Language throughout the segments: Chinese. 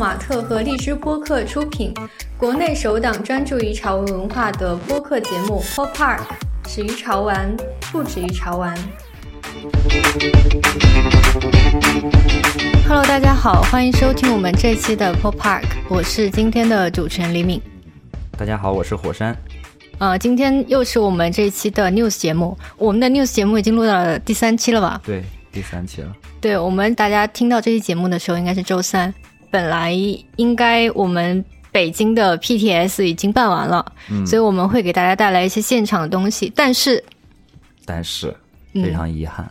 马特和荔枝播客出品，国内首档专注于潮文文化的播客节目《Pop Park》，始于潮玩，不止于潮玩。Hello，大家好，欢迎收听我们这期的 Pop Park，我是今天的主持人李敏。大家好，我是火山。呃，今天又是我们这一期的 News 节目，我们的 News 节目已经录到了第三期了吧？对，第三期了。对我们大家听到这期节目的时候，应该是周三。本来应该我们北京的 PTS 已经办完了，嗯所以我们会给大家带来一些现场的东西。但是，但是嗯非常遗憾，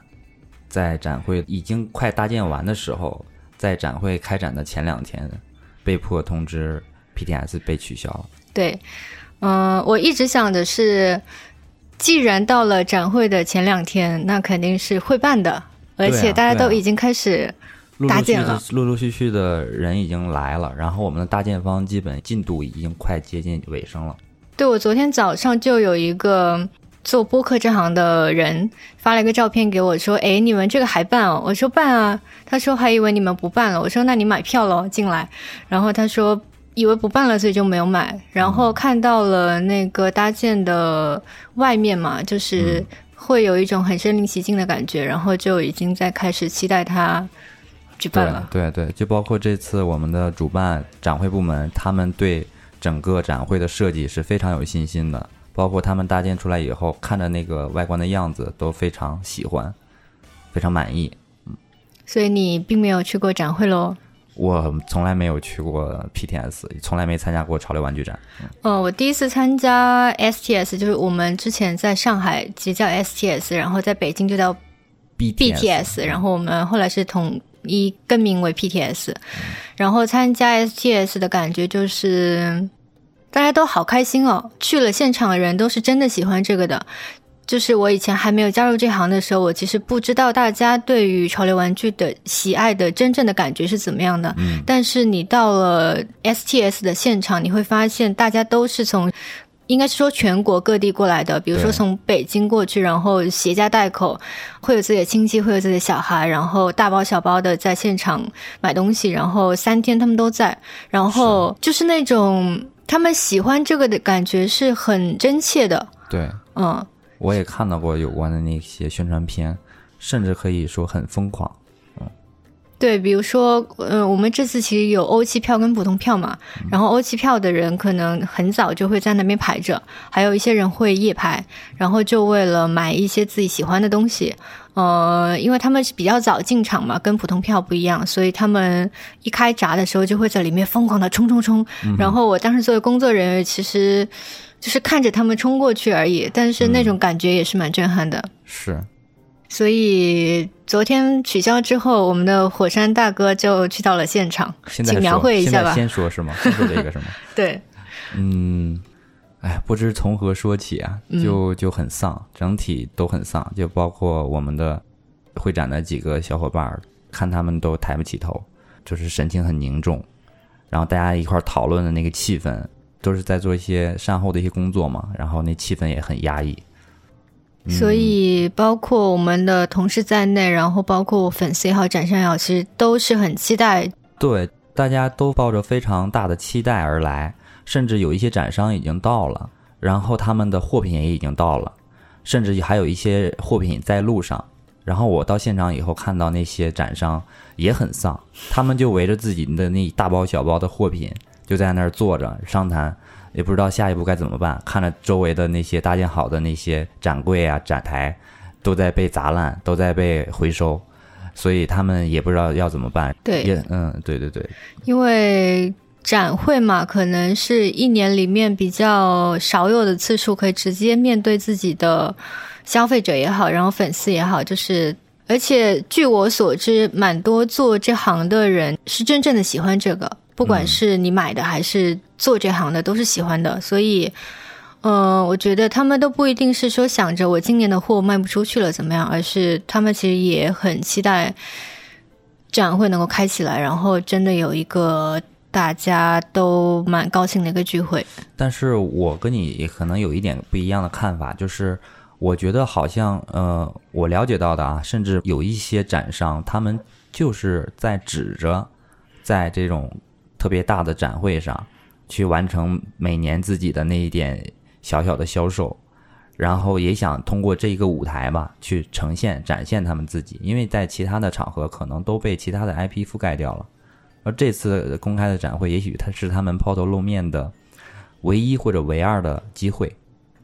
在展会已经快搭建完的时候，在展会开展的前两天，被迫通知 PTS 被取消了。对，嗯、我一直想的是，既然到了展会的前两天，那肯定是会办的，而且大家都已经开始。陆陆续续搭建了陆陆续续的人已经来了，然后我们的搭建方基本进度已经快接近尾声了。对我昨天早上就有一个做播客这行的人发了一个照片给我，说：“哎，你们这个还办哦？”我说：“办啊。”他说：“还以为你们不办了。”我说：“那你买票喽，进来。”然后他说：“以为不办了，所以就没有买。”然后看到了那个搭建的外面嘛，就是会有一种很身临其境的感觉，然后就已经在开始期待它举办对了。对对，就包括这次我们的主办展会部门，他们对整个展会的设计是非常有信心的，包括他们搭建出来以后，看着那个外观的样子都非常喜欢，非常满意。嗯所以你并没有去过展会喽？我从来没有去过 PTS，从来没参加过潮流玩具展。呃，我第一次参加 STS，就是我们之前在上海其实叫 STS，然后在北京就叫 BTS，然后我们后来是统一更名为 PTS，然后参加 STS 的感觉就是大家都好开心哦，去了现场的人都是真的喜欢这个的。就是我以前还没有加入这行的时候，我其实不知道大家对于潮流玩具的喜爱的真正的感觉是怎么样的。嗯，但是你到了 STS 的现场，你会发现大家都是从，应该是说全国各地过来的，比如说从北京过去，然后携家带口，会有自己的亲戚，会有自己的小孩，然后大包小包的在现场买东西，然后三天他们都在，然后就是那种他们喜欢这个的感觉是很真切的，对，嗯。我也看到过有关的那些宣传片，甚至可以说很疯狂。对，比如说，呃，我们这次其实有欧气票跟普通票嘛，然后欧气票的人可能很早就会在那边排着，还有一些人会夜排，然后就为了买一些自己喜欢的东西，呃，因为他们是比较早进场嘛，跟普通票不一样，所以他们一开闸的时候就会在里面疯狂的冲冲冲，然后我当时作为工作人员，其实就是看着他们冲过去而已，但是那种感觉也是蛮震撼的。是，所以昨天取消之后，我们的火山大哥就去到了现场，请描绘一下吧。先说是吗？先说这个是吗？对，嗯，哎，不知从何说起啊，嗯就就很丧，整体都很丧，就包括我们的会展的几个小伙伴儿，看他们都抬不起头，就是神情很凝重，然后大家一块儿讨论的那个气氛，都是在做一些善后的一些工作嘛，然后那气氛也很压抑。嗯所以包括我们的同事在内，然后包括粉丝也好，展商也好，其实都是很期待。对，大家都抱着非常大的期待而来，甚至有一些展商已经到了，然后他们的货品也已经到了，甚至还有一些货品在路上。然后我到现场以后，看到那些展商也很丧，他们就围着自己的那大包小包的货品，就在那儿坐着商谈，也不知道下一步该怎么办。看着周围的那些搭建好的那些展柜啊、展台，都在被砸烂，都在被回收，所以他们也不知道要怎么办。对也嗯，对对对，因为展会嘛，可能是一年里面比较少有的次数，可以直接面对自己的消费者也好，然后粉丝也好，就是。而且据我所知，蛮多做这行的人是真正的喜欢这个，不管是你买的还是做这行的，都是喜欢的。所以，嗯、我觉得他们都不一定是说想着我今年的货卖不出去了怎么样，而是他们其实也很期待展会能够开起来，然后真的有一个大家都蛮高兴的一个聚会。但是我跟你可能有一点不一样的看法，就是我觉得好像呃，我了解到的啊，甚至有一些展商，他们就是在指着在这种特别大的展会上，去完成每年自己的那一点小小的销售，然后也想通过这一个舞台吧，去呈现展现他们自己，因为在其他的场合可能都被其他的 IP 覆盖掉了，而这次公开的展会，也许它是他们抛头露面的唯一或者唯二的机会。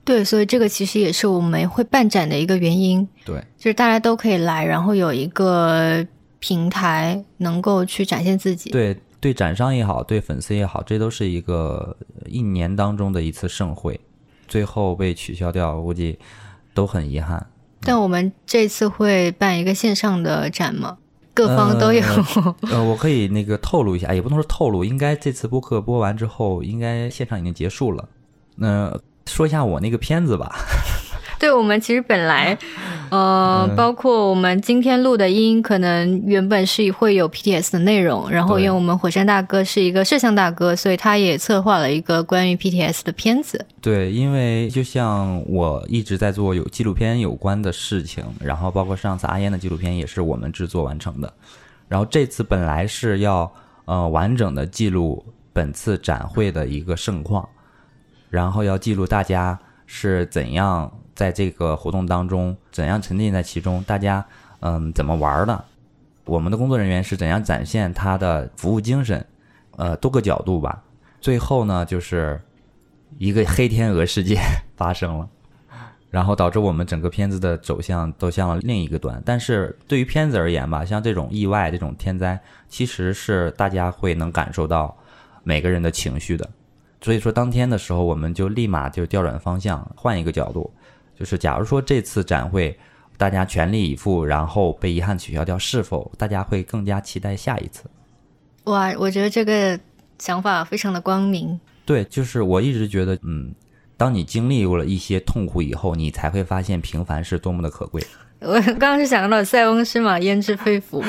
对，所以这个其实也是我们会办展的一个原因，对，就是大家都可以来，然后有一个平台能够去展现自己。对，对，展商也好，对粉丝也好，这都是一个一年当中的一次盛会，最后被取消掉，估计都很遗憾。但我们这次会办一个线上的展吗？各方都有。呃，我可以那个透露一下，也不能说透露，应该这次播客播完之后，应该现场已经结束了。那。说一下我那个片子吧。对，我们其实本来，呃，包括我们今天录的音，可能原本是会有 PTS 的内容。然后，因为我们火山大哥是一个摄像大哥，所以他也策划了一个关于 PTS 的片子。对，因为就像我一直在做有纪录片有关的事情，然后包括上次阿烟的纪录片也是我们制作完成的。然后这次本来是要呃完整的记录本次展会的一个盛况。然后要记录大家是怎样在这个活动当中怎样沉浸在其中，大家嗯怎么玩的，我们的工作人员是怎样展现他的服务精神，呃多个角度吧。最后呢，就是一个黑天鹅事件发生了，然后导致我们整个片子的走向都向了另一个端。但是对于片子而言吧，像这种意外、这种天灾，其实是大家会能感受到每个人的情绪的。所以说，当天的时候，我们就立马就调转方向，换一个角度，就是假如说这次展会大家全力以赴，然后被遗憾取消掉，是否大家会更加期待下一次？哇，我觉得这个想法非常的光明。对，就是我一直觉得，嗯，当你经历过了一些痛苦以后，你才会发现平凡是多么的可贵。我刚刚是想到塞翁失马焉知非福。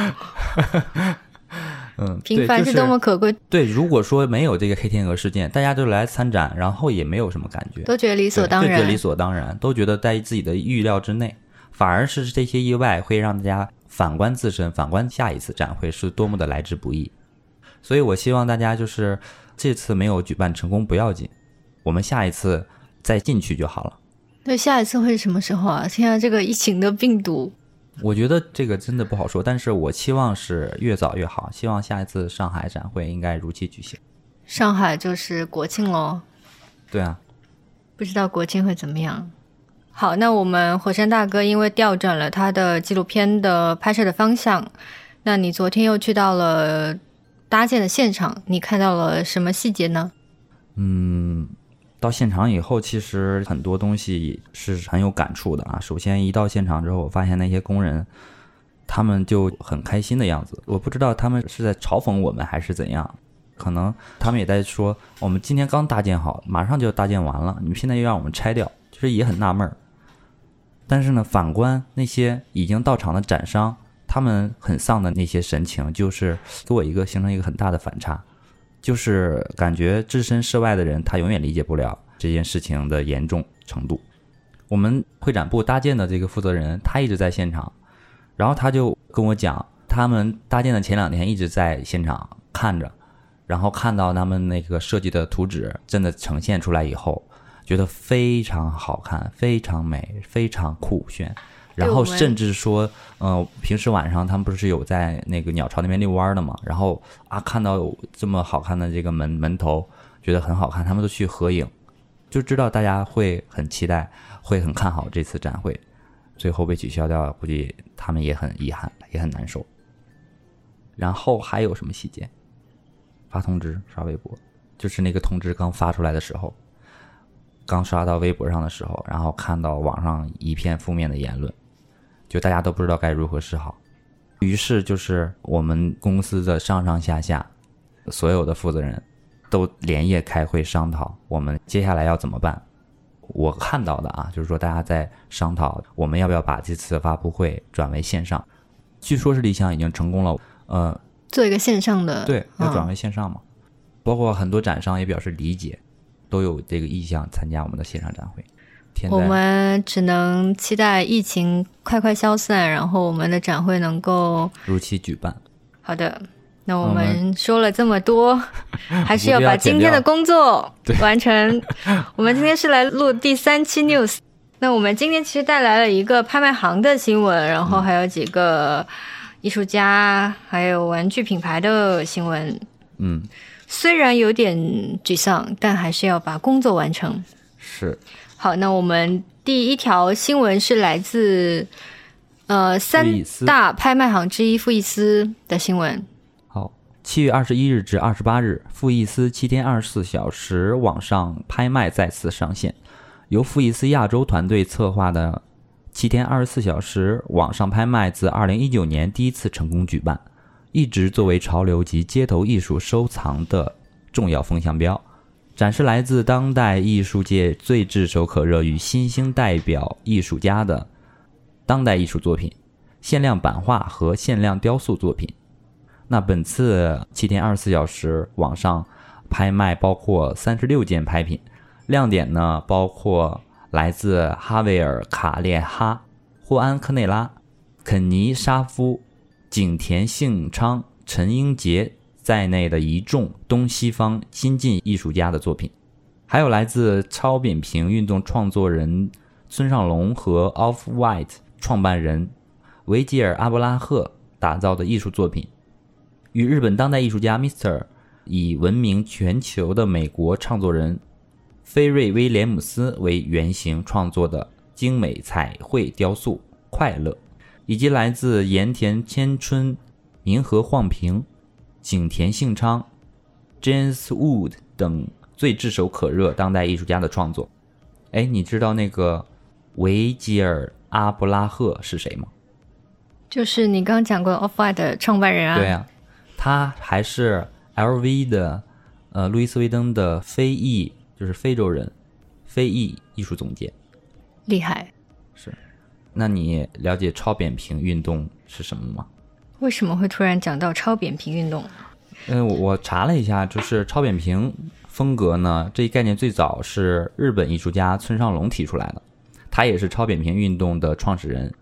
嗯，平凡是多么可贵。对，如果说没有这个黑天鹅事件，大家都来参展，然后也没有什么感觉，都觉得理所当然，理所当然，都觉得在自己的预料之内。反而是这些意外会让大家反观自身，反观下一次展会是多么的来之不易。所以我希望大家就是这次没有举办成功不要紧，我们下一次再进去就好了。对，下一次会是什么时候啊？现在这个疫情的病毒。我觉得这个真的不好说，但是我期望是越早越好。希望下一次上海展会应该如期举行。上海就是国庆喽。对啊。不知道国庆会怎么样。好，那我们火山大哥因为调转了他的纪录片的拍摄的方向，那你昨天又去到了搭建的现场，你看到了什么细节呢？嗯。到现场以后，其实很多东西是很有感触的啊。首先，一到现场之后，我发现那些工人，他们就很开心的样子。我不知道他们是在嘲讽我们还是怎样，可能他们也在说，我们今天刚搭建好，马上就搭建完了，你们现在又让我们拆掉，其实也很纳闷儿。但是呢，反观那些已经到场的展商，他们很丧的那些神情，就是给我一个形成一个很大的反差。就是感觉置身事外的人，他永远理解不了这件事情的严重程度。我们会展部搭建的这个负责人，他一直在现场，然后他就跟我讲，他们搭建的前两天一直在现场看着，然后看到他们那个设计的图纸真的呈现出来以后，觉得非常好看，非常美，非常酷炫。然后甚至说，嗯，平时晚上他们不是有在那个鸟巢那边遛弯的嘛？然后啊，看到这么好看的这个门门头，觉得很好看，他们都去合影，就知道大家会很期待，会很看好这次展会。最后被取消掉，估计他们也很遗憾，也很难受。然后还有什么细节？发通知刷微博，就是那个通知刚发出来的时候，刚刷到微博上的时候，然后看到网上一片负面的言论。就大家都不知道该如何是好，于是就是我们公司的上上下下所有的负责人都连夜开会商讨，我们接下来要怎么办。我看到的啊，就是说大家在商讨我们要不要把这次发布会转为线上。据说是理想已经成功了，呃，做一个线上的，对，要转为线上嘛。包括很多展商也表示理解，都有这个意向参加我们的线上展会。我们只能期待疫情快快消散，然后我们的展会能够如期举办。好的，那我我们说了这么多，还是要把今天的工作完成。我们今天是来录第三期 news。那我们今天其实带来了一个拍卖行的新闻，然后还有几个艺术家，还有玩具品牌的新闻。嗯，虽然有点沮丧，但还是要把工作完成。是好，那我们第一条新闻是来自呃三大拍卖行之一富艺斯的新闻。好。七月二十一日至二十八日，富艺斯七天二十四小时网上拍卖再次上线。由富艺斯亚洲团队策划的七天二十四小时网上拍卖，自二零一九年第一次成功举办，一直作为潮流及街头艺术收藏的重要风向标，展示来自当代艺术界最炙手可热与新兴代表艺术家的当代艺术作品、限量版画和限量雕塑作品。那本次七天二十四小时网上拍卖包括三十六件拍品，亮点呢包括来自哈维尔·卡列哈、霍安·科内拉、肯尼·沙夫、景田幸昌、陈英杰在内的一众东西方新晋艺术家的作品，还有来自超扁平运动创作人村上隆和 Off White 创办人维吉尔·阿布拉赫打造的艺术作品。与日本当代艺术家 Mr. 以闻名全球的美国创作人菲瑞·威廉姆斯为原型创作的精美彩绘雕塑《快乐》，以及来自盐田千春、银河晃平、景田幸昌、James Wood 等最炙手可热当代艺术家的创作。哎，你知道那个维吉尔·阿布拉赫是谁吗？就是你刚刚讲过 Off White 的创办人啊，对啊，他还是 LV 的，呃，路易斯威登的非裔，就是非洲人，非裔艺术总监。厉害。是那你了解超扁平运动是什么吗？为什么会突然讲到超扁平运动？嗯，我我查了一下，就是超扁平风格呢，这一概念最早是日本艺术家村上隆提出来的，他也是超扁平运动的创始人。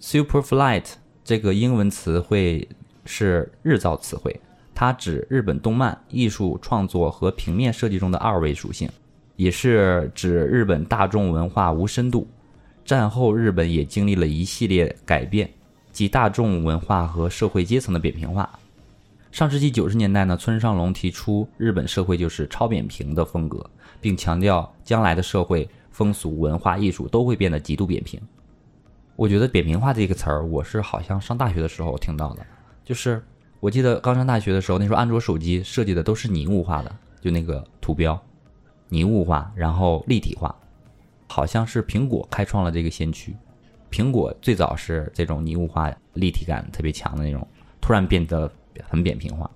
Superflight 这个英文词汇是日造词汇，它指日本动漫艺术创作和平面设计中的二维属性，也是指日本大众文化无深度。战后日本也经历了一系列改变，即大众文化和社会阶层的扁平化。上世纪九十年代呢，村上隆提出日本社会就是超扁平的风格，并强调将来的社会风俗、文化艺术都会变得极度扁平。我觉得“扁平化”这个词儿，我是好像上大学的时候听到的。就是我记得刚上大学的时候，那时候安卓手机设计的都是拟物化的，就那个图标，拟物化，然后立体化。好像是苹果开创了这个先驱，苹果最早是这种拟物化、立体感特别强的那种，突然变得很扁平化。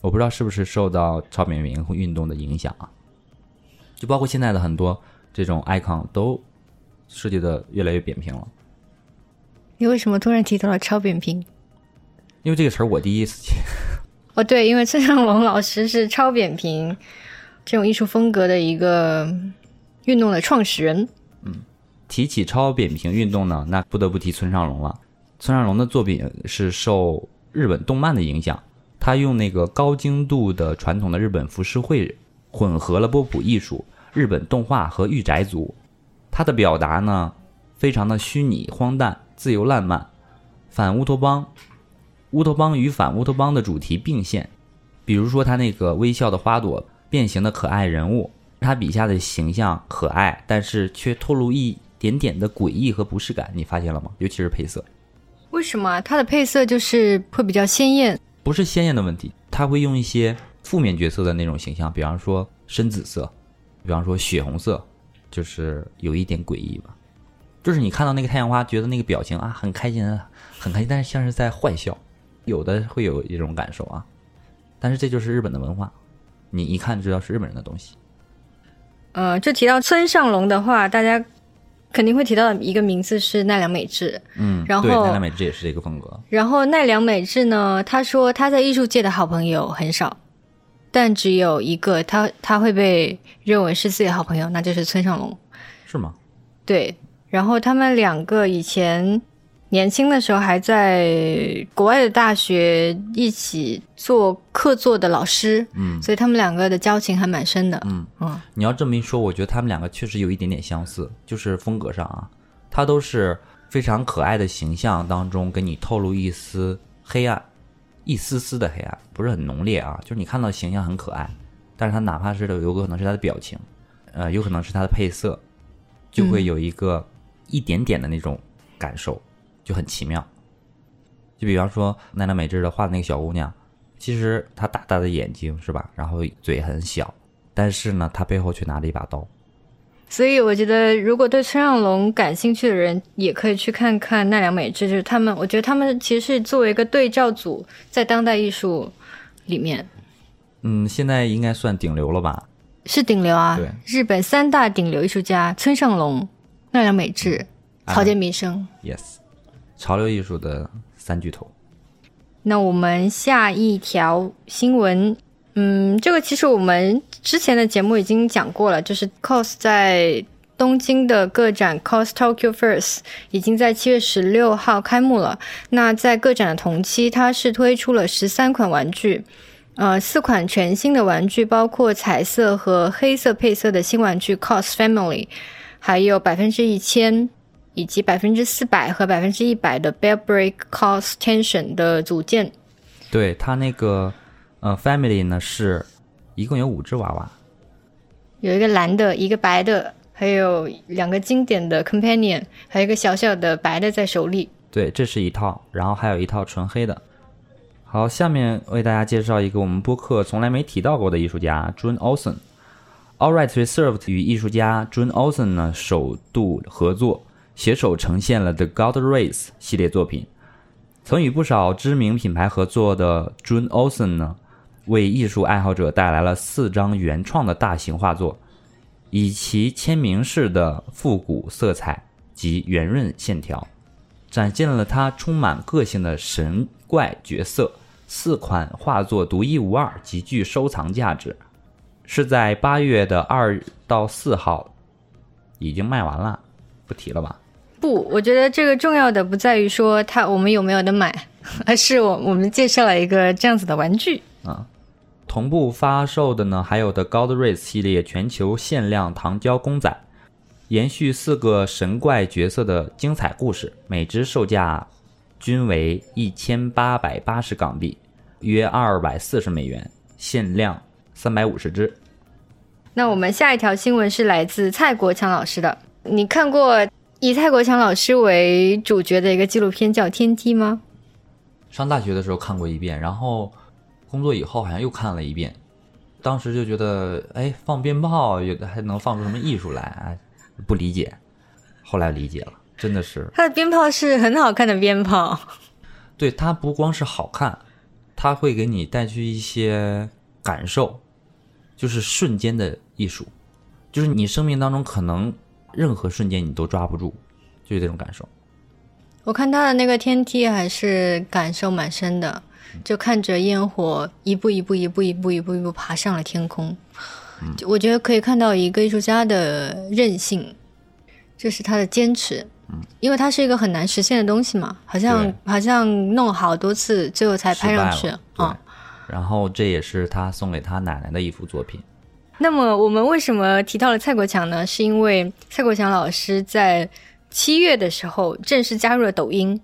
我不知道是不是受到超扁平运动的影响啊？就包括现在的很多这种 icon 都设计的越来越扁平了。你为什么突然提到了超扁平？因为这个词儿我第一次听。哦，对，因为村上隆老师是超扁平这种艺术风格的一个运动的创始人。提起超扁平运动呢，那不得不提村上隆了。村上隆的作品是受日本动漫的影响，他用那个高精度的传统的日本浮世绘混合了波普艺术、日本动画和御宅族。他的表达呢，非常的虚拟、荒诞、自由烂漫，反乌托邦、乌托邦与反乌托邦的主题并线。比如说他那个微笑的花朵、变形的可爱人物，他笔下的形象可爱，但是却透露一点点的诡异和不适感，你发现了吗？尤其是配色，为什么啊它的配色就是会比较鲜艳？不是鲜艳的问题，它会用一些负面角色的那种形象，比方说深紫色，比方说血红色，就是有一点诡异吧。就是你看到那个太阳花，觉得那个表情啊很开心，很开心，但是像是在坏笑，有的会有一种感受啊。但是这就是日本的文化，你一看就知道是日本人的东西。呃，就提到村上龙的话，大家肯定会提到的一个名字是奈良美智。嗯，然后，奈良美智也是这个风格。然后奈良美智呢，他说他在艺术界的好朋友很少，但只有一个他他会被认为是自己的好朋友，那就是村上隆。是吗？对，然后他们两个以前年轻的时候还在国外的大学一起做客座的老师，嗯。所以他们两个的交情还蛮深的。嗯。嗯。你要这么一说，我觉得他们两个确实有一点点相似，就是风格上啊，他都是非常可爱的形象当中给你透露一丝黑暗，一丝丝的黑暗，不是很浓烈啊，就是你看到形象很可爱，但是他哪怕是有可能是他的表情，呃，有可能是他的配色，就会有一个一点点的那种感受，就很奇妙。就比方说奈良美智的画的那个小姑娘，其实她大大的眼睛是吧，然后嘴很小，但是呢，她背后却拿着一把刀。所以我觉得，如果对村上隆感兴趣的人，也可以去看看奈良美智，就是他们，我觉得他们其实是作为一个对照组，在当代艺术里面嗯，现在应该算顶流了吧？是顶流啊对。日本三大顶流艺术家：村上隆、奈良美智、啊草间弥生。Yes，潮流艺术的三巨头。那我们下一条新闻，嗯，这个其实我们之前的节目已经讲过了，就是 COS 在东京的个展 COS Tokyo First 已经在七月十六号开幕了。那在个展的同期，它是推出了十三款玩具。呃，四款全新的玩具，包括彩色和黑色配色的新玩具 COS Family，还有百分之一千以及百分之四百和百分之一百的 Bear Break Cos Tension 的组件。对它那个呃 Family 呢是一共有五只娃娃，有一个蓝的，一个白的，还有两个经典的 Companion，还有一个小小的白的在手里。对，这是一套，然后还有一套纯黑的。好，下面为大家介绍一个我们播客从来没提到过的艺术家 June Olsen。All Rights Reserved 与艺术家 June Olsen 呢首度合作，携手呈现了 The God Race 系列作品。曾与不少知名品牌合作的 June Olsen 呢，为艺术爱好者带来了四张原创的大型画作，以其签名式的复古色彩及圆润线条。展现了他充满个性的神怪角色。四款画作独一无二，极具收藏价值，是在八月的二到四号已经卖完了，不提了吧？不，我觉得这个重要的不在于说它我们有没有的买，而是我我们介绍了一个这样子的玩具啊。同步发售的呢，还有的 God Race 系列全球限量糖胶公仔，延续四个神怪角色的精彩故事，每只售价均为一千八百八十港币，约二百四十美元，限量三百五十只。那我们下一条新闻是来自蔡国强老师的。你看过以蔡国强老师为主角的一个纪录片叫《天梯》吗？上大学的时候看过一遍，然后工作以后好像又看了一遍，当时就觉得，哎，放鞭炮有的还能放出什么艺术来？哎，不理解，后来理解了，真的是，他的鞭炮是很好看的鞭炮。对它不光是好看，它会给你带去一些感受，就是瞬间的艺术，就是你生命当中可能任何瞬间你都抓不住，就是这种感受。我看他的那个天梯还是感受蛮深的，就看着烟火一步一步、一步一步、一步一步爬上了天空。就我觉得可以看到一个艺术家的韧性，这是他的坚持。因为它是一个很难实现的东西嘛，好像好像弄好多次，最后才拍上去失败了对啊。然后这也是他送给他奶奶的一幅作品。那么我们为什么提到了蔡国强呢？是因为蔡国强老师在七月的时候正式加入了抖音。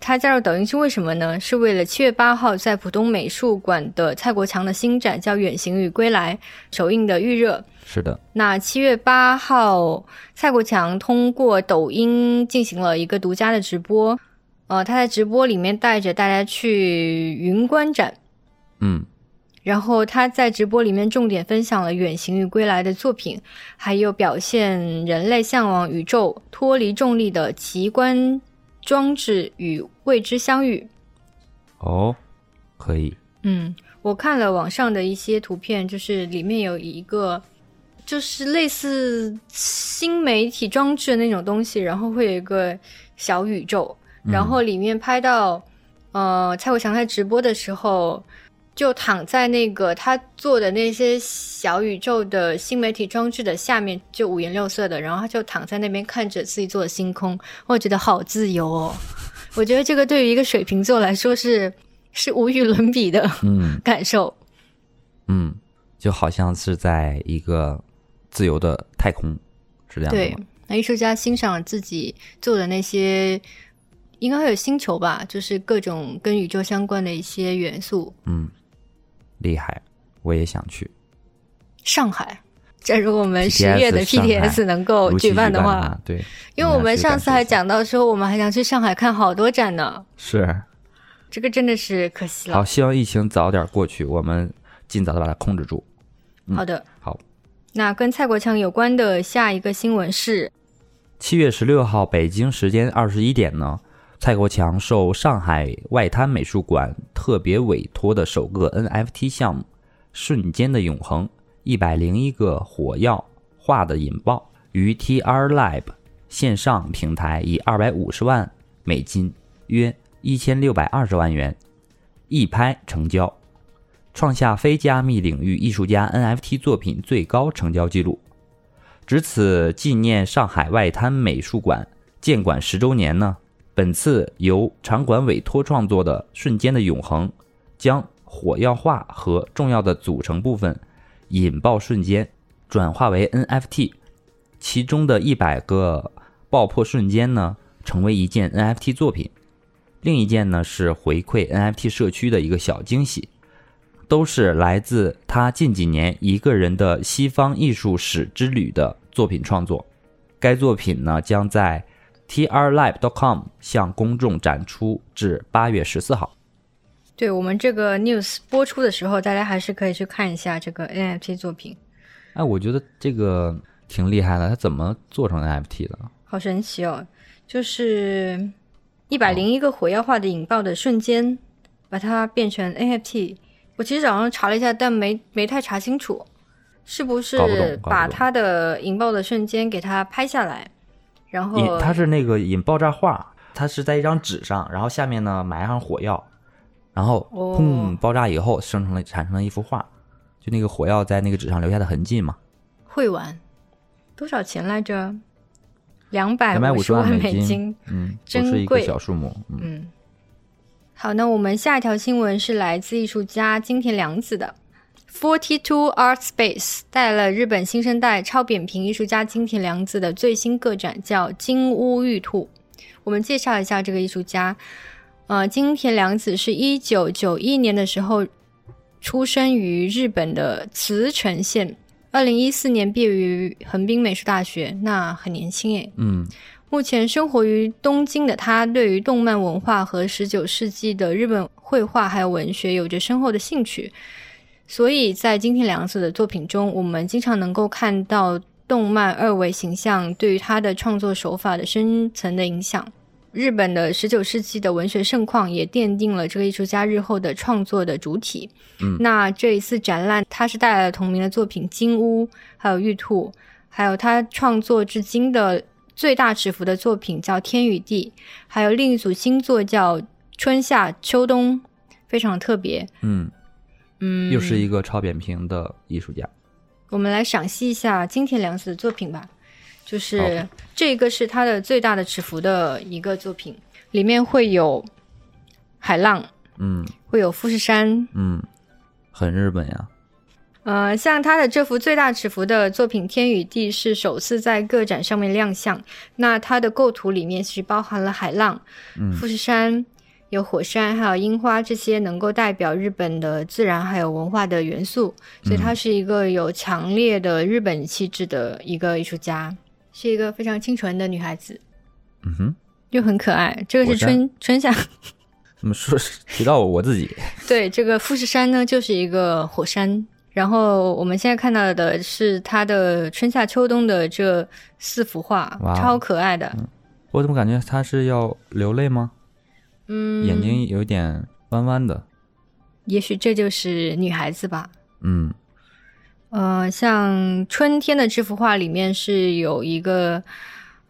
他加入抖音是为什么呢？是为了七月八号在浦东美术馆的蔡国强的新展叫《远行与归来》首映的预热。是的，那七月八号，蔡国强通过抖音进行了一个独家的直播。呃，他在直播里面带着大家去云观展，嗯，然后他在直播里面重点分享了《远行与归来》的作品，还有表现人类向往宇宙、脱离重力的奇观装置与未知相遇。哦，可以，嗯，我看了网上的一些图片，就是里面有一个，就是类似新媒体装置的那种东西，然后会有一个小宇宙，然后里面拍到，呃，蔡国强在直播的时候，就躺在那个他做的那些小宇宙的新媒体装置的下面，就五颜六色的，然后他就躺在那边看着自己做的星空，我觉得好自由哦。我觉得这个对于一个水瓶座来说是是无与伦比的嗯 感受。嗯，就好像是在一个自由的太空，是这样的对？，那艺术家欣赏自己做的那些，应该会有星球吧，就是各种跟宇宙相关的一些元素。嗯，厉害，我也想去。上海，这如我们十月的 PTS 能够举办的话，嘛，对，因为我们上次还讲到说，我们还想去上海看好多展呢，是。这个真的是可惜了。好，希望疫情早点过去，我们尽早的把它控制住。嗯好的，好。那跟蔡国强有关的下一个新闻是，七月十六号北京时间二十一点呢，蔡国强受上海外滩美术馆特别委托的首个 NFT 项目《瞬间的永恒》一百零一个火药画的引爆，于 TR Lab 线上平台以二百五十万美金（约一千六百二十万元）一拍成交，创下非加密领域艺术家 NFT 作品最高成交纪录。值此纪念上海外滩美术馆建馆十周年呢，本次由场馆委托创作的《瞬间的永恒》，将火药画和重要的组成部分引爆瞬间转化为 NFT，其中的一百个爆破瞬间呢，成为一件 NFT 作品，另一件呢是回馈 NFT 社区的一个小惊喜。都是来自他近几年一个人的西方艺术史之旅的作品创作。该作品呢将在 trlive.com 向公众展出至八月十四号。对我们这个 news 播出的时候，大家还是可以去看一下这个 NFT 作品，哎，我觉得这个挺厉害的，它怎么做成 NFT 的？好神奇哦！就是一百零一个火药化的引爆的瞬间，把它变成 NFT。我其实早上查了一下，但没没太查清楚，是不是把它的引爆的瞬间给它拍下来，然后引它是那个引爆炸画，它是在一张纸上，然后下面呢埋上火药，然后哦砰爆炸以后生成了产生了一幅画，就那个火药在那个纸上留下的痕迹嘛。会玩多少钱来着？两百五十万美金。嗯，不珍是一个贵小数目。嗯，嗯，好，那我们下一条新闻是来自艺术家金田良子的。Forty Two Art Space 带了日本新生代超扁平艺术家金田良子的最新个展，叫《金屋玉兔》。我们介绍一下这个艺术家。呃，金田良子是一九九一年的时候出生于日本的茨城县，二零一四年毕业于横滨美术大学，那很年轻诶。嗯目前生活于东京的他，对于动漫文化和十九世纪的日本绘画还有文学有着深厚的兴趣，所以在今天良子的作品中，我们经常能够看到动漫二维形象对于他的创作手法的深层的影响。日本的十九世纪的文学盛况也奠定了这个艺术家日后的创作的主体。嗯那这一次展览，他是带来了同名的作品《金屋》，还有《玉兔》，还有他创作至今的最大尺幅的作品叫《天与地》，还有另一组新作叫《春夏秋冬》，非常特别。嗯，嗯，又是一个超扁平的艺术家。我们来赏析一下金田良子的作品吧。就是这个是他的最大的尺幅的一个作品，里面会有海浪，嗯会有富士山。嗯，很日本呀。呃，像他的这幅最大尺幅的作品《天与地》是首次在个展上面亮相。那它的构图里面是包含了海浪、嗯富士山、有火山，还有樱花这些能够代表日本的自然还有文化的元素，所以他是一个有强烈的日本气质的一个艺术家，是一个非常清纯的女孩子，嗯哼，又很可爱。这个是春春夏，怎么说是提到我我自己？对，这个富士山呢就是一个火山。然后我们现在看到的是它的春夏秋冬的这四幅画超可爱的。我怎么感觉他是要流泪吗？嗯，眼睛有点弯弯的。也许这就是女孩子吧。嗯呃，像春天的这幅画里面是有一个，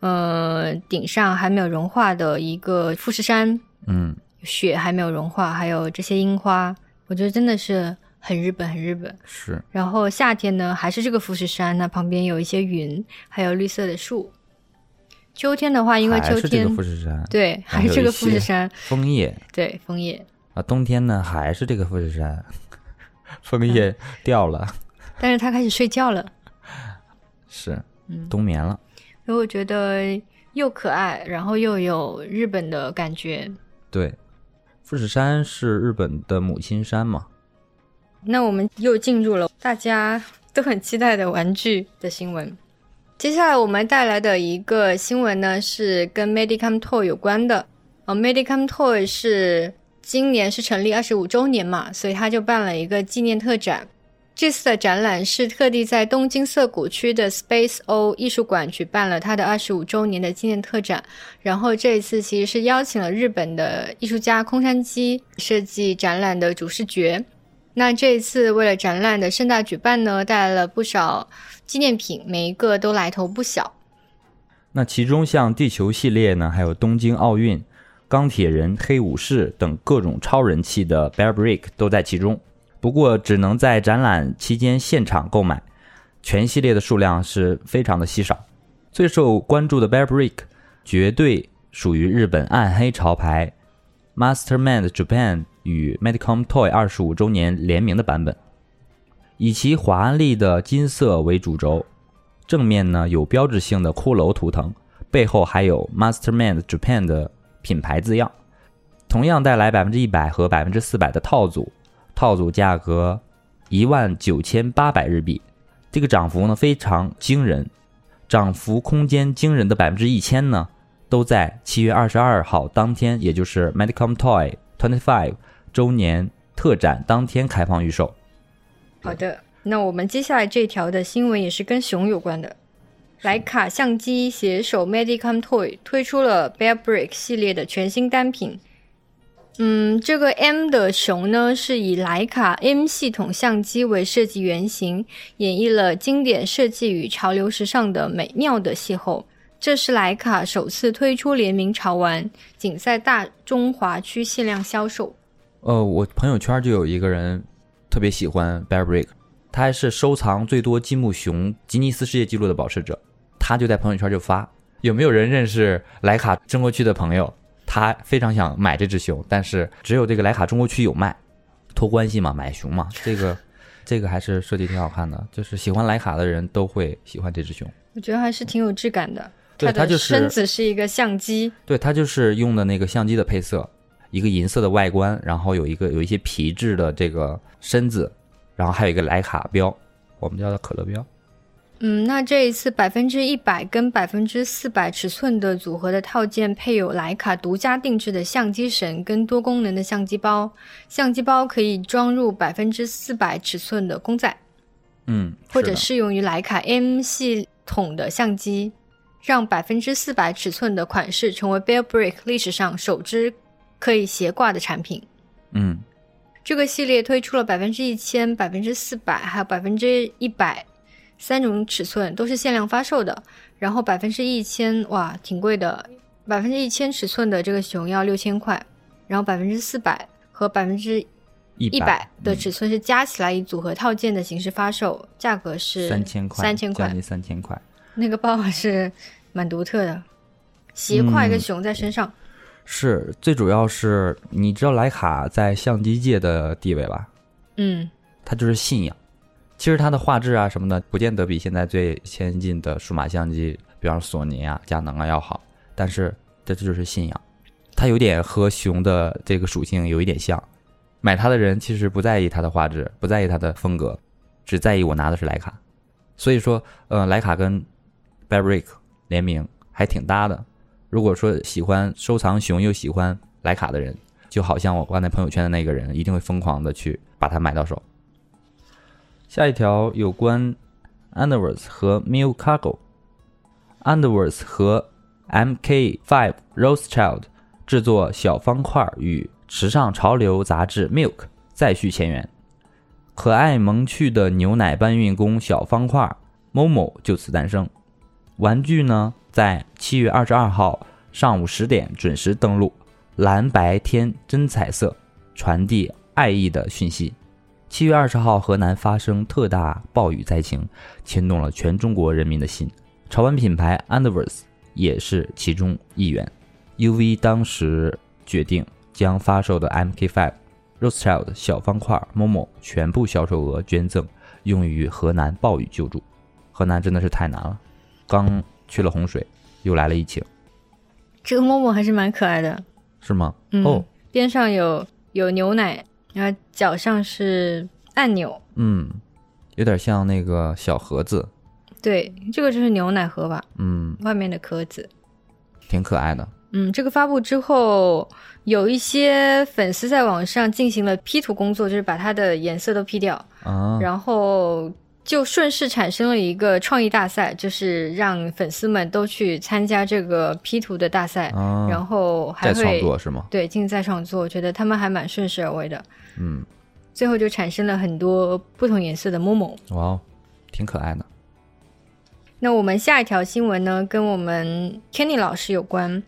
呃，顶上还没有融化的一个富士山，嗯雪还没有融化，还有这些樱花，我觉得真的是很日本，很日本。是然后夏天呢，还是这个富士山，那旁边有一些云，还有绿色的树。秋天的话，因为秋天个富士山，对，还是这个富士山，枫叶。对，枫叶。啊，冬天呢还是这个富士山，枫叶掉了，但是他开始睡觉了，是嗯，冬眠了。所以我觉得又可爱，然后又有日本的感觉。对，富士山是日本的母亲山嘛，那我们又进入了大家都很期待的玩具的新闻。接下来我们带来的一个新闻呢，是跟 Medicam Toy 有关的。呃，Medicam Toy 是今年是成立二十五周年嘛，所以他就办了一个纪念特展。这次的展览是特地在东京涩谷区的 Space O 艺术馆举办了它的二十五周年的纪念特展。然后这一次其实是邀请了日本的艺术家空山基设计展览的主视觉。那这一次为了展览的盛大举办呢，带来了不少纪念品，每一个都来头不小。那其中像地球系列呢，还有东京奥运、钢铁人、黑武士等各种超人气的 Bear Brick 都在其中。不过只能在展览期间现场购买，全系列的数量是非常的稀少。最受关注的 Bear Brick 绝对属于日本暗黑潮牌 Mastermind Japan 与 Medicom Toy 二十五周年联名的版本，以其华丽的金色为主轴，正面呢有标志性的骷髅图腾，背后还有 Masterman Japan 的品牌字样。同样带来百分之一百和百分之四百的套组，套组价格一万九千八百日币，这个涨幅呢非常惊人，涨幅空间惊人的百分之一千呢，都在七月二十二号当天，也就是 Medicom Toy Twenty Five 周年特展当天开放预售。好的，那我们接下来这条的新闻也是跟熊有关的。徕卡相机携手 Medicom Toy 推出了 Bear Brick 系列的全新单品。嗯，这个 M 的熊呢，是以徕卡 M 系统相机为设计原型，演绎了经典设计与潮流时尚的美妙的邂逅。这是徕卡首次推出联名潮玩，仅在大中华区限量销售。呃，我朋友圈就有一个人特别喜欢 Bear Brick，他还是收藏最多积木熊吉尼斯世界纪录的保持者。他就在朋友圈就发，有没有人认识莱卡中国区的朋友？他非常想买这只熊，但是只有这个莱卡中国区有卖，托关系嘛，买熊嘛，这个这个还是设计挺好看的，就是喜欢莱卡的人都会喜欢这只熊。我觉得还是挺有质感的。对，它的它就是身子是一个相机，对，它就是用的那个相机的配色，一个银色的外观，然后有一个有一些皮质的这个身子，然后还有一个徕卡标，我们叫它可乐标。嗯，那这一次百分之一百跟百分之四百尺寸的组合的套件，配有徕卡独家定制的相机绳跟多功能的相机包。相机包可以装入百分之四百尺寸的公仔，嗯，或者适用于徕卡 M 系统的相机，让百分之四百尺寸的款式成为 Bear Brick 历史上首支可以斜挂的产品。嗯这个系列推出了百分之一千、百分之四百，还有百分之一百三种尺寸，都是限量发售的。然后百分之一千，哇，挺贵的，百分之一千尺寸的这个熊要六千块，然后百分之四百和百分之一一百的嗯尺寸是加起来以组合套件的形式发售，价格是三千块，三千块将。近三千块。那个包还是蛮独特的，斜挎一个嗯熊在身上。是，最主要是你知道徕卡在相机界的地位吧？嗯它就是信仰。其实它的画质啊什么的，不见得比现在最先进的数码相机，比方说索尼啊、佳能啊要好，但是这就是信仰。它有点和熊的这个属性有一点像。买它的人其实不在意它的画质，不在意它的风格，只在意我拿的是徕卡。所以说，呃，徕卡跟 Bear Brick 联名还挺搭的。如果说喜欢收藏熊又喜欢徕卡的人，就好像我刚才朋友圈的那个人，一定会疯狂的去把它买到手。下一条有关 Underworth 和 Mill Cargo。Underworth 和 MK5 Rothschild 制作小方块与时尚潮流杂志 Milk 再续前缘，可爱萌趣的牛奶搬运工小方块 Momo 就此诞生。玩具呢，在七月二十二号上午十点准时登陆，蓝白天真彩色，传递爱意的讯息。七月二十号，河南发生特大暴雨灾情，牵动了全中国人民的心。潮玩品牌 Underverse 也是其中一员。UV 当时决定将发售的 MK5、Rothschild 小方块、Momo 全部销售额捐赠，用于河南暴雨救助。河南真的是太难了，刚去了洪水，又来了疫情，这个默默还是蛮可爱的，是吗？嗯、哦，边上有有牛奶，然后脚上是按钮，嗯，有点像那个小盒子，对，这个就是牛奶盒吧，嗯，外面的壳子。挺可爱的。嗯，这个发布之后，有一些粉丝在网上进行了 P 图工作，就是把它的颜色都 P 掉，啊，然后就顺势产生了一个创意大赛，就是让粉丝们都去参加这个 P 图的大赛，啊，然后还会作是吗？对竞赛创作，我觉得他们还蛮顺势而为的，嗯，最后就产生了很多不同颜色的 Momo。哇哦，挺可爱的。那我们下一条新闻呢，跟我们 Kenny 老师有关。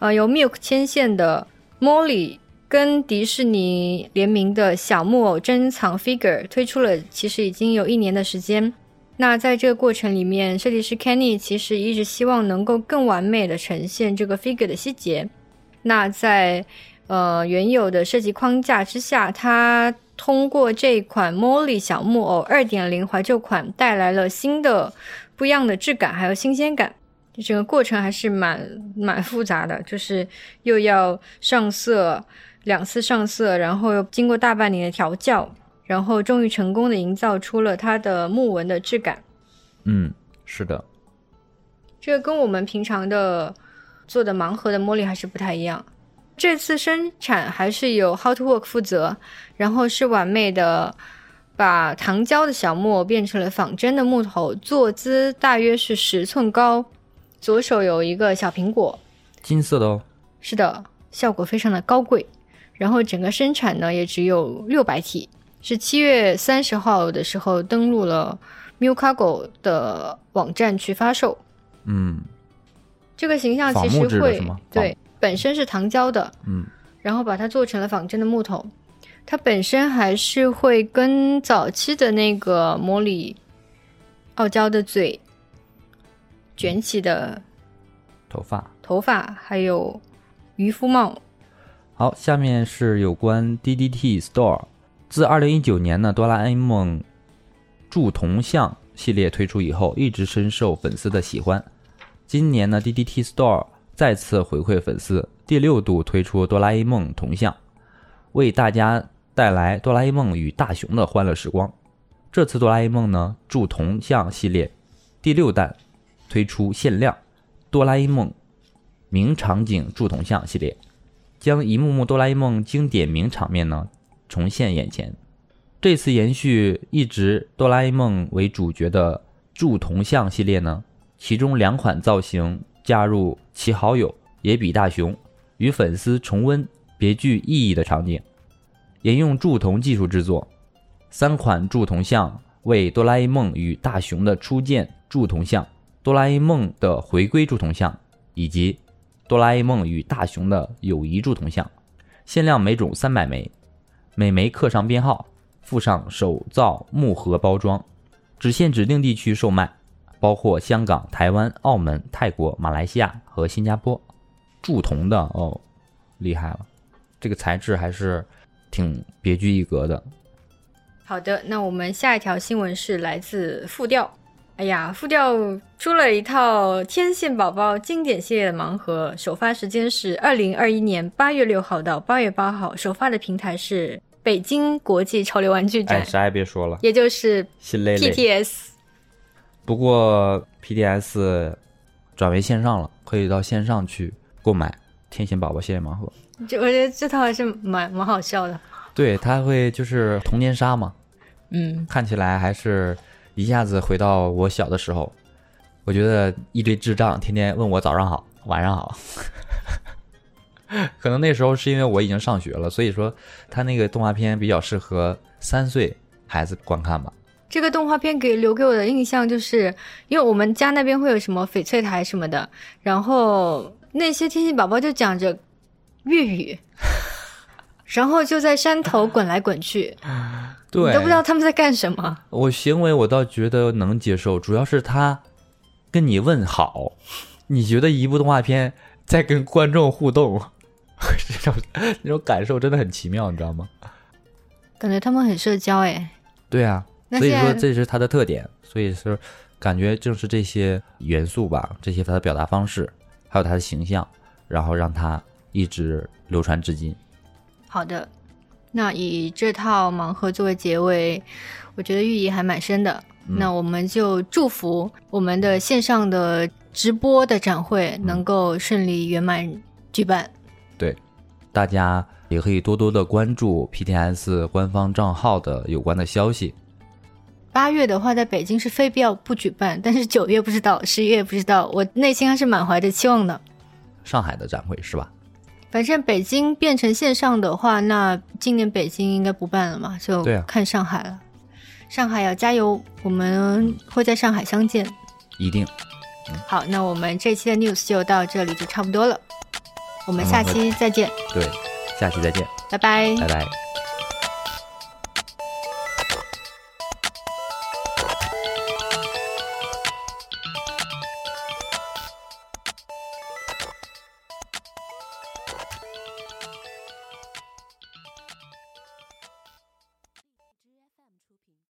呃，由 Milk 牵线的 Molly 跟迪士尼联名的小木偶珍藏 figure 推出了，其实已经有一年的时间。那在这个过程里面，设计师 Kenny 其实一直希望能够更完美的呈现这个 figure 的细节。那在呃原有的设计框架之下，他通过这款 Molly 小木偶2.0怀旧款带来了新的不一样的质感，还有新鲜感。整个过程还是蛮蛮复杂的，就是又要上色两次上色，然后又经过大半年的调教，然后终于成功的营造出了它的木纹的质感。嗯，是的，这个跟我们平常的做的盲盒的茉莉还是不太一样。这次生产还是由 How to Work 负责，然后是完美的把糖胶的小木偶变成了仿真的木头，坐姿大约是十寸高，左手有一个小苹果，金色的哦。是的，效果非常的高贵。然后整个生产呢也只有六百体，是七月三十号的时候登录了 Milkago 的网站去发售。嗯这个形象其实会对，本身是糖胶的，嗯然后把它做成了仿真的木头。它本身还是会跟早期的那个模里傲娇的嘴、卷起的头发。头发，还有渔夫帽。好，下面是有关 DDT Store。自2019年呢，哆啦 A 梦铸铜像系列推出以后，一直深受粉丝的喜欢。今年呢，DDT Store 再次回馈粉丝，第六度推出哆啦 A 梦铜像，为大家带来哆啦 A 梦与大雄的欢乐时光。这次哆啦 A 梦呢铸铜像系列第六弹推出限量哆啦 A 梦名场景铸铜像系列。将一幕幕哆啦 A 梦经典名场面呢重现眼前。这次延续一直哆啦 A 梦为主角的铸铜像系列呢，其中两款造型加入其好友野比大雄，与粉丝重温别具意义的场景，沿用铸铜技术制作。三款铸铜像为哆啦 A 梦与大雄的初见铸铜像、哆啦 A 梦的回归铸铜像以及哆啦 A 梦与大雄的友谊铸铜像，限量每种三百枚，每枚刻上编号，附上手造木盒包装，只限指定地区售卖，包括香港、台湾、澳门、泰国、马来西亚和新加坡。铸铜的哦，厉害了，这个材质还是挺别具一格的。好的，那我们下一条新闻是来自复调。哎呀，复调出了一套天线宝宝经典系列的盲盒，首发时间是二零二一年八月六号到八月八号，首发的平台是北京国际潮流玩具展，哎，啥也别说了，也就是心累累。PTS。不过 PDS 转为线上了，可以到线上去购买天线宝宝系列盲盒。就我觉得这套还是蛮蛮好笑的。对，它会就是童年杀嘛，嗯，看起来还是一下子回到我小的时候。我觉得一堆智障天天问我早上好、晚上好，可能那时候是因为我已经上学了，所以说他那个动画片比较适合三岁孩子观看吧。这个动画片给留给我的印象就是，因为我们家那边会有什么翡翠台什么的，然后那些天线宝宝就讲着粤语，然后就在山头滚来滚去，对，你都不知道他们在干什么。我行为我倒觉得能接受，主要是他跟你问好，你觉得一部动画片在跟观众互动，这种那种感受真的很奇妙，你知道吗？感觉他们很社交哎。对啊，所以说这是它的特点，所以说感觉正是这些元素吧，这些它的表达方式，还有它的形象，然后让它一直流传至今。好的，那以这套盲盒作为结尾，我觉得寓意还蛮深的。嗯那我们就祝福我们的线上的直播的展会能够顺利圆满举办。对，大家也可以多多的关注 PTS 官方账号的有关的消息。八月的话，在北京是非必要不举办，但是九月不知道，十一月不知道，我内心还是满怀着期望的。上海的展会是吧？反正北京变成线上的话，那今年北京应该不办了嘛，就看上海了。上海要加油，我们会在上海相见。一定。好，那我们这期的 news 就到这里就差不多了，我们下期再见，对，下期再见，拜拜拜拜。